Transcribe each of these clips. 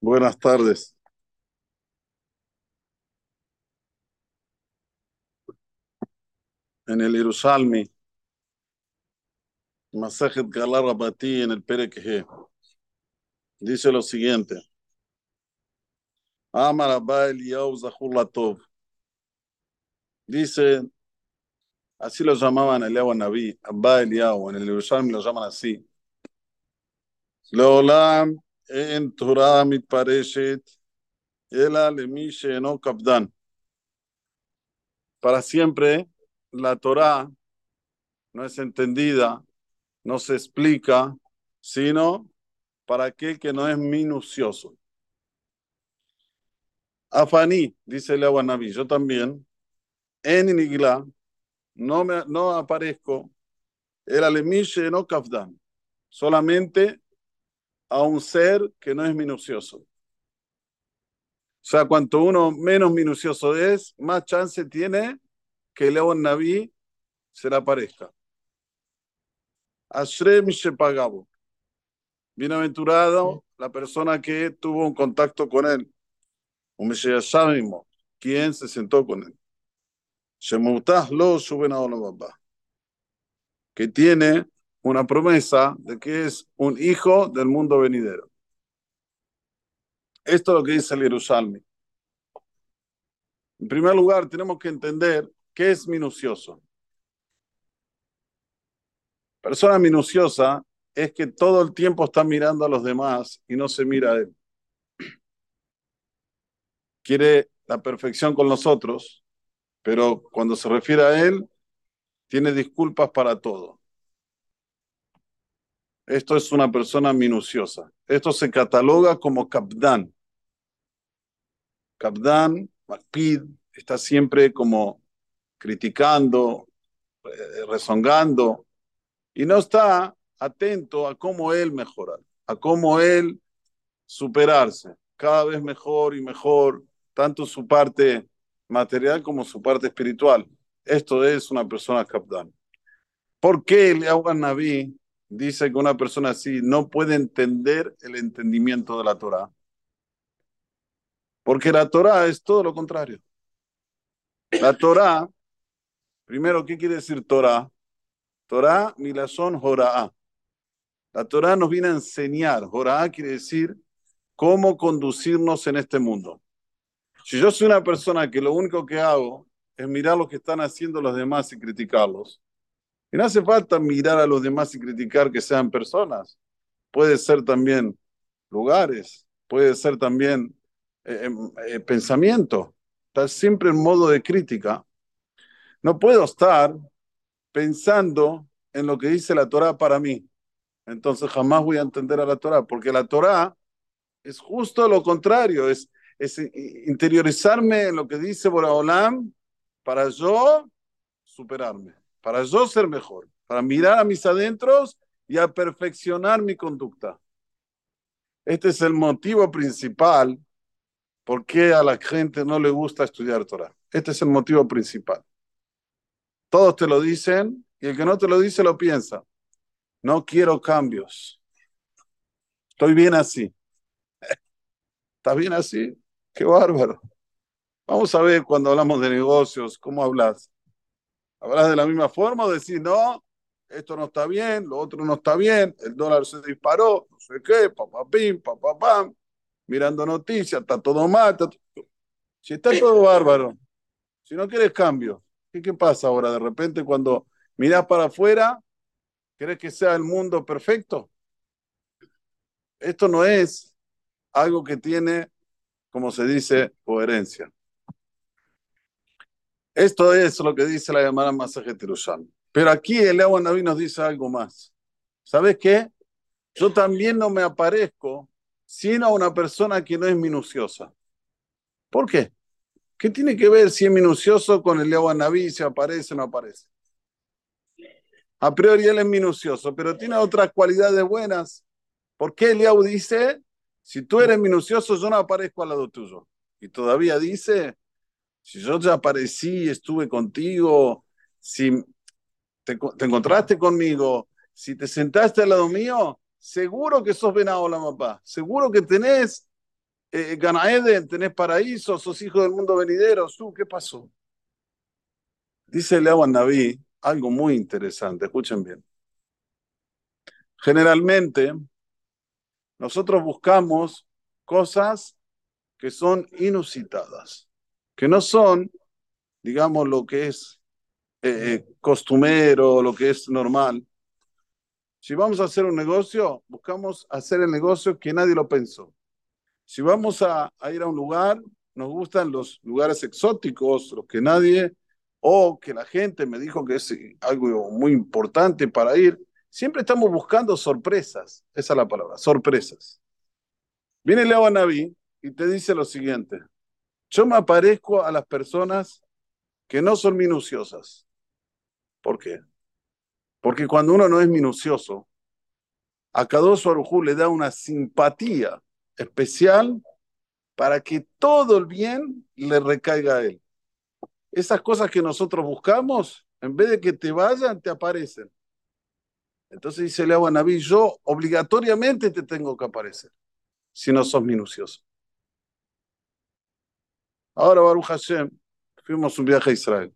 Buenas tardes. En el Jerusalmi, Masajet Galar Rabati en el Perekeje, dice lo siguiente. Amar Abba Eliyahu Zahur Latov. Dice, así lo llamaban Eliyahu Naví, Abba Eliyahu, en el Jerusalmi lo llaman así. Leolam en Torah mitpareshet, ela lemi no kapdan. Para siempre la Torah no es entendida, no se explica, sino para aquel que no es minucioso. Afani, dice el agua Naví, yo también, en Inigla, no, me, no aparezco, el alemishe no kafdan, solamente a un ser que no es minucioso. O sea, cuanto uno menos minucioso es, más chance tiene que el león Naví se le aparezca. Ashrem Shepagabo. Bienaventurado la persona que tuvo un contacto con él. Un mismo quien se sentó con él. Shemutah lo suben a. Que tiene una promesa de que es un hijo del mundo venidero. Esto es lo que dice el Jerusalén. En primer lugar, tenemos que entender qué es minucioso. Persona minuciosa es que todo el tiempo está mirando a los demás y no se mira a él. Quiere la perfección con nosotros, pero cuando se refiere a él, tiene disculpas para todo. Esto es una persona minuciosa. Esto se cataloga como Kapdan. Kapdan, Makpid, está siempre como criticando, eh, rezongando, y no está atento a cómo él mejorar, a cómo él superarse, cada vez mejor y mejor, tanto su parte material como su parte espiritual. Esto es una persona Kapdan. ¿Por qué el Naví dice que una persona así no puede entender el entendimiento de la Torah. Porque la Torah es todo lo contrario. La Torah, primero, ¿qué quiere decir Torah? Torah, milazón, Joraá. La Torah nos viene a enseñar. Joraá quiere decir cómo conducirnos en este mundo. Si yo soy una persona que lo único que hago es mirar lo que están haciendo los demás y criticarlos, y no hace falta mirar a los demás y criticar que sean personas. Puede ser también lugares, puede ser también eh, em, eh, pensamiento. Estar siempre en modo de crítica. No puedo estar pensando en lo que dice la Torah para mí. Entonces jamás voy a entender a la Torah, porque la Torah es justo lo contrario, es, es interiorizarme en lo que dice Boraholam para yo superarme para yo ser mejor, para mirar a mis adentros y a perfeccionar mi conducta. Este es el motivo principal por qué a la gente no le gusta estudiar Torah. Este es el motivo principal. Todos te lo dicen y el que no te lo dice lo piensa. No quiero cambios. Estoy bien así. ¿Estás bien así? Qué bárbaro. Vamos a ver cuando hablamos de negocios, cómo hablas. ¿Hablas de la misma forma o decís, no, esto no está bien, lo otro no está bien, el dólar se disparó, no sé qué, papapim, papapam, mirando noticias, está todo mal. Si está todo bárbaro, si no quieres cambio, ¿qué, ¿qué pasa ahora? De repente cuando mirás para afuera, ¿crees que sea el mundo perfecto? Esto no es algo que tiene, como se dice, coherencia. Esto es lo que dice la llamada masaje Tirushan. Pero aquí el agua Naví nos dice algo más. ¿Sabes qué? Yo también no me aparezco sino a una persona que no es minuciosa. ¿Por qué? ¿Qué tiene que ver si es minucioso con el agua Naví, si aparece o no aparece? A priori él es minucioso, pero tiene otras cualidades buenas. ¿Por qué Eliau dice, si tú eres minucioso, yo no aparezco al lado tuyo? Y todavía dice, si yo ya aparecí, estuve contigo, si te, encontraste conmigo, si te sentaste al lado mío, seguro que sos venado la seguro que tenés eh, Ganaeden, tenés paraíso, sos hijo del mundo venidero. ¿Tú qué pasó? Dice Leo Naví algo muy interesante, escuchen bien. Generalmente, nosotros buscamos cosas que son inusitadas, que no son, digamos, lo que es eh, eh, costumero, lo que es normal. Si vamos a hacer un negocio, buscamos hacer el negocio que nadie lo pensó. Si vamos a, ir a un lugar, nos gustan los lugares exóticos, los que nadie o que la gente me dijo que es algo muy importante para ir. Siempre estamos buscando sorpresas, esa es la palabra, sorpresas. Viene Leo Naví y te dice lo siguiente, yo me aparezco a las personas que no son minuciosas. ¿Por qué? Porque cuando uno no es minucioso, a Kadosh Arujú le da una simpatía especial para que todo el bien le recaiga a él. Esas cosas que nosotros buscamos, en vez de que te vayan, te aparecen. Entonces dice a Naví, yo obligatoriamente te tengo que aparecer, si no sos minucioso. Ahora, Baruch Hashem, fuimos un viaje a Israel.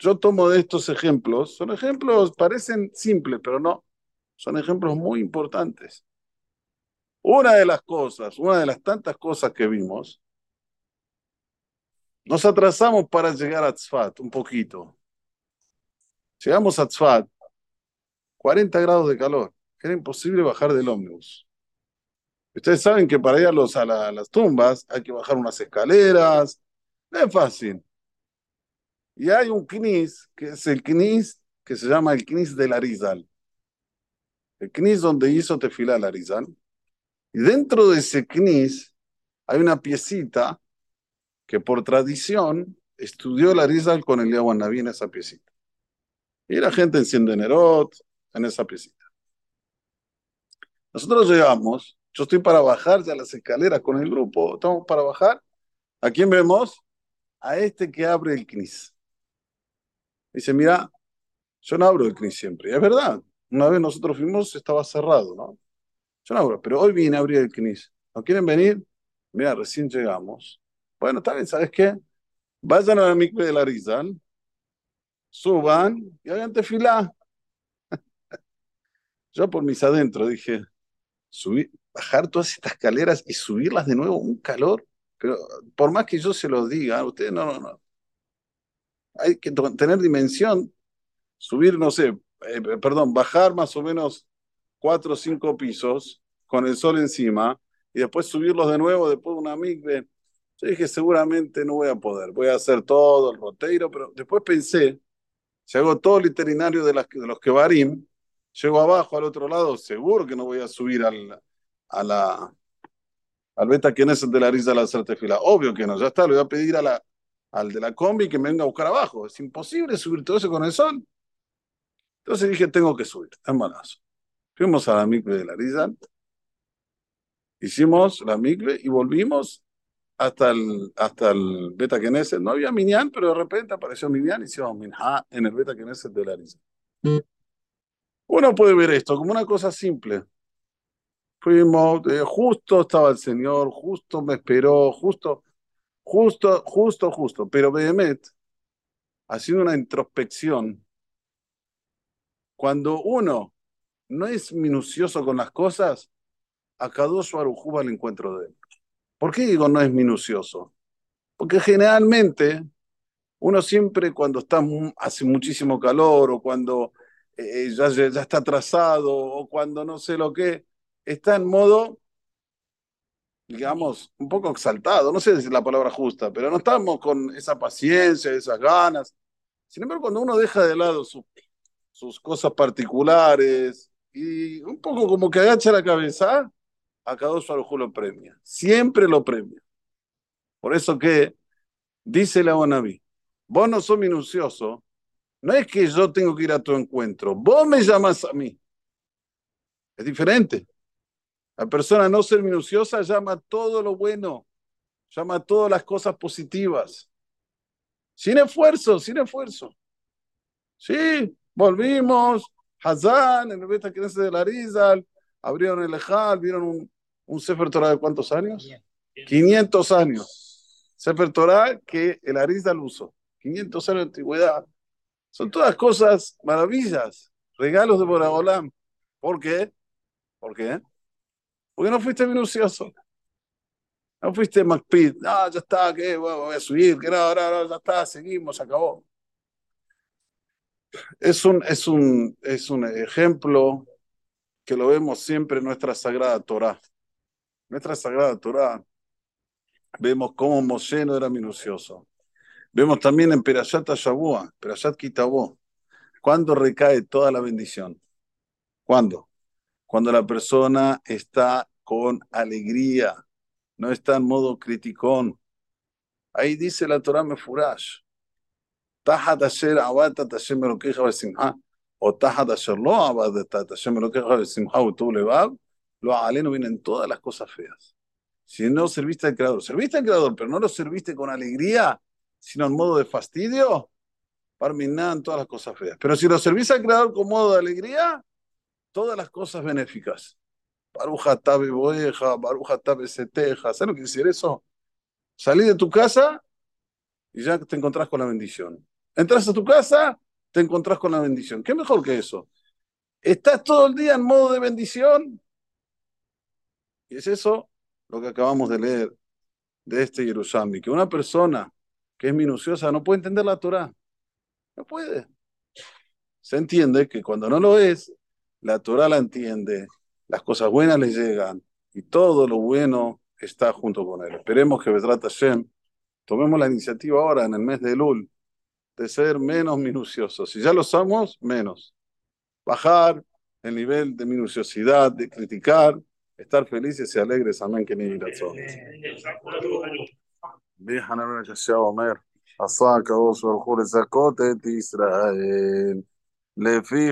Yo tomo de estos ejemplos, son ejemplos, parecen simples, pero no, son ejemplos muy importantes. Una de las cosas, una de las tantas cosas que vimos, nos atrasamos para llegar a Tzfat un poquito. Llegamos a Tzfat, 40 grados de calor, era imposible bajar del ómnibus. Ustedes saben que para ir a, los, a, las tumbas hay que bajar unas escaleras, no es fácil. Y hay un knis, que es el knis que se llama el knis de Larizal. El knis donde hizo Tefila Larizal. Y dentro de ese knis hay una piecita que por tradición estudió la Rizal con el Naví en esa piecita. Y la gente enciende Nerot en esa piecita. Nosotros llegamos, yo estoy para bajar ya las escaleras con el grupo, estamos para bajar. ¿A quién vemos? A este que abre el CNIS. Dice, mira, yo no abro el CNIS siempre. es verdad, una vez nosotros fuimos, estaba cerrado, ¿no? Yo no abro, pero hoy vine a abrir el CNIS. ¿No quieren venir? Mira, recién llegamos. Bueno, está bien, ¿sabes qué? Vayan a la micro de la Rizal, suban y hagan tefilá. Yo por mis adentro dije, subir, bajar todas estas escaleras y subirlas de nuevo, un calor, pero por más que yo se los diga, ustedes no, no, no. Hay que tener dimensión, subir, no sé, eh, perdón, bajar más o menos cuatro o cinco pisos con el sol encima y después subirlos de nuevo después de una micve. Yo dije, seguramente no voy a poder, voy a hacer todo el roteiro, pero después pensé, si hago todo el itinerario de, las, de los que varim, llego abajo al otro lado, seguro que no voy a subir al, a la, al beta el de la risa la hacerte fila. Obvio que no, ya está, le voy a pedir a la, al de la combi que me venga a buscar abajo. Es imposible subir todo eso con el sol. Entonces dije, tengo que subir, en balazo. Fuimos a la micve de la risa, hicimos la micve y volvimos hasta el, hasta el Beta Knesset. No había Minyan, pero de repente apareció Minyan y hicimos Minha en el Beta Knesset de Larisa. Uno puede ver esto como una cosa simple. Eh, justo estaba el Señor, justo me esperó, justo, justo, justo, justo. Pero Behemet, haciendo una introspección, cuando uno no es minucioso con las cosas, a Kadosh Baruj va al encuentro de él. ¿Por qué digo no es minucioso? Porque generalmente uno siempre cuando está hace muchísimo calor o cuando eh, ya, ya, está atrasado o cuando no sé lo que, está en modo, digamos, un poco exaltado, no sé si es la palabra justa, pero no estamos con esa paciencia, esas ganas. Sin embargo, cuando uno deja de lado sus cosas particulares y un poco como que agacha la cabeza, a cada uno lo premia. Siempre lo premia. Por eso que dice la Bonaví, vos no sos minucioso, no es que yo tengo que ir a tu encuentro, vos me llamas a mí. Es diferente. La persona no ser minuciosa llama todo lo bueno, llama todas las cosas positivas. Sin esfuerzo, sin esfuerzo. Sí, volvimos, Hazán, en el Beta de la Rizal, abrieron el Ejal, vieron un, ¿Un Sefer Torah de cuántos años? 500 años. Sefer Torah que el Arizal usó. 500 años de antigüedad. Son todas cosas maravillas, regalos de Boragolam. ¿Por qué? ¿Por qué? Porque no fuiste minucioso. No fuiste McPeed. No, ya está, que voy a subir, que no, no, no, ya está, seguimos, acabó. Es un, es un, es un ejemplo que lo vemos siempre en nuestra Sagrada Torah. Nuestra Sagrada Torah vemos cómo Moshe no era minucioso. Vemos también en Perashat Shavua, Perashat Kitabó, cuando recae toda la bendición. ¿Cuándo? cuando la persona está con alegría, no está en modo criticón. Ahí dice la Torah Mefurash, Tajat Asher Awatat Hashem Elokeja o Tajat Asher Lo Awatat Hashem o Tu Levab, lo aleno vienen todas las cosas feas. Si no serviste al Creador, serviste al Creador, pero no lo serviste con alegría, sino en modo de fastidio, parminan todas las cosas feas. Pero si lo servís al Creador con modo de alegría, todas las cosas benéficas. Baruja tabe boeja, baruja tabe seteja. ¿Sabes lo que decir eso? Salí de tu casa y ya te encontrás con la bendición. Entras a tu casa, te encontrás con la bendición. ¿Qué mejor que eso? Estás todo el día en modo de bendición. Y es eso lo que acabamos de leer de este Yerushalmi, que una persona que es minuciosa no puede entender la Torah. No puede. Se entiende que cuando no lo es, la Torah la entiende, las cosas buenas le llegan y todo lo bueno está junto con él. Esperemos que Vedrat Hashem tomemos la iniciativa ahora en el mes de Elul de ser menos minuciosos. Si ya lo somos, menos. Bajar el nivel de minuciosidad, de criticar, estar felices y alegres. Amén. Que ni עשה הקדוש ברוך הוא לזכות את ישראל לפי